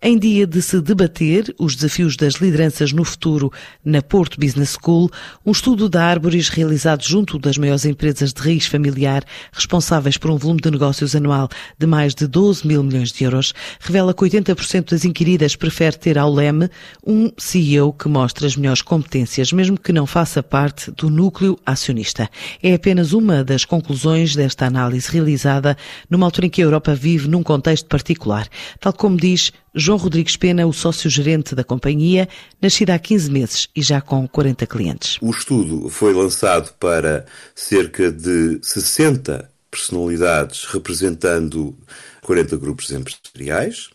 Em dia de se debater os desafios das lideranças no futuro na Porto Business School, um estudo da Arboris realizado junto das maiores empresas de raiz familiar, responsáveis por um volume de negócios anual de mais de 12 mil milhões de euros, revela que 80% das inquiridas prefere ter ao leme um CEO que mostra as melhores competências, mesmo que não faça parte do núcleo acionista. É apenas uma das conclusões desta análise realizada numa altura em que a Europa vive num contexto particular, tal como diz João Rodrigues Pena, o sócio-gerente da companhia, nascida há 15 meses e já com 40 clientes. O estudo foi lançado para cerca de 60 personalidades representando 40 grupos empresariais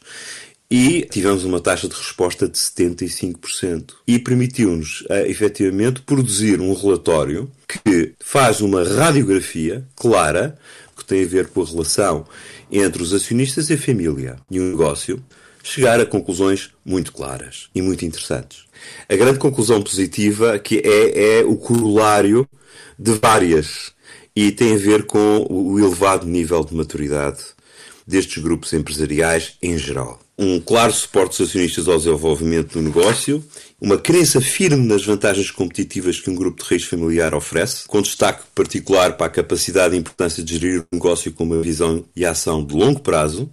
e tivemos uma taxa de resposta de 75%. E permitiu-nos, eh, efetivamente, produzir um relatório que faz uma radiografia clara, que tem a ver com a relação entre os acionistas e a família e o negócio, chegar a conclusões muito claras e muito interessantes. A grande conclusão positiva que é, é o corolário de várias e tem a ver com o elevado nível de maturidade destes grupos empresariais em geral. Um claro suporte dos acionistas ao desenvolvimento do negócio, uma crença firme nas vantagens competitivas que um grupo de raiz familiar oferece, com destaque particular para a capacidade e importância de gerir o negócio com uma visão e ação de longo prazo.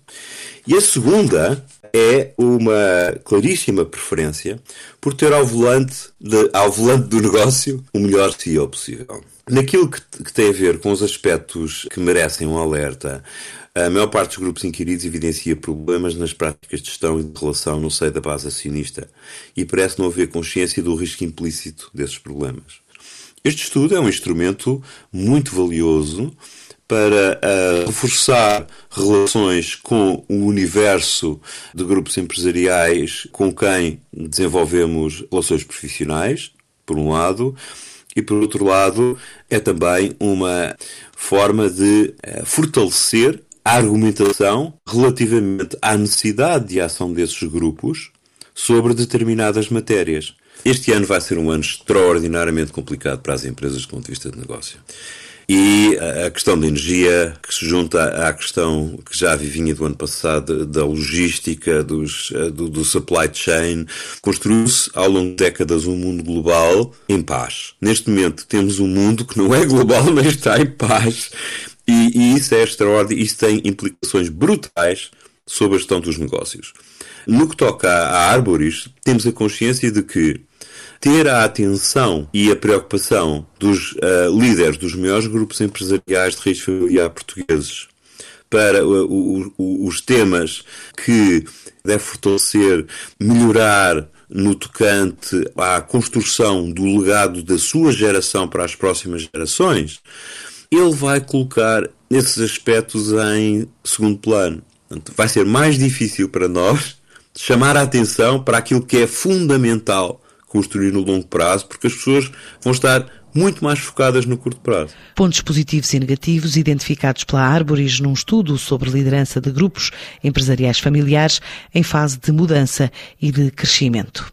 E a segunda é uma claríssima preferência por ter ao volante, de, ao volante do negócio o melhor CEO possível. Naquilo que, que, tem a ver com os aspectos que merecem um alerta, a maior parte dos grupos inquiridos evidencia problemas nas práticas de gestão e de relação no seio da base acionista e parece não haver consciência do risco implícito desses problemas. Este estudo é um instrumento muito valioso para uh, reforçar relações com o universo de grupos empresariais com quem desenvolvemos relações profissionais, por um lado, e por outro lado, é também uma forma de uh, fortalecer a argumentação relativamente à necessidade de ação desses grupos sobre determinadas matérias. Este ano vai ser um ano extraordinariamente complicado para as empresas do ponto de vista de negócio. E a questão da energia, que se junta à questão que já vivinha do ano passado, da logística, dos, eh, do, do supply chain, construiu-se ao longo de décadas um mundo global em paz. Neste momento temos um mundo que não é global, mas está em paz. E, e isso é extraordinário, isso tem implicações brutais sobre a gestão dos negócios. No que toca à Arboris, temos a consciência de que ter a atenção e a preocupação dos uh, líderes dos maiores grupos empresariais de raiz familiar portugueses para uh, os temas que deve fortalecer, melhorar no tocante à construção do legado da sua geração para as próximas gerações, ele vai colocar esses aspectos em segundo plano. Portanto, vai ser mais difícil para nós chamar a atenção para aquilo que é fundamental construir no longo prazo, porque as pessoas vão estar muito mais focadas no curto prazo. Pontos positivos e negativos identificados pela Arboris num estudo sobre liderança de grupos empresariais familiares em fase de mudança e de crescimento.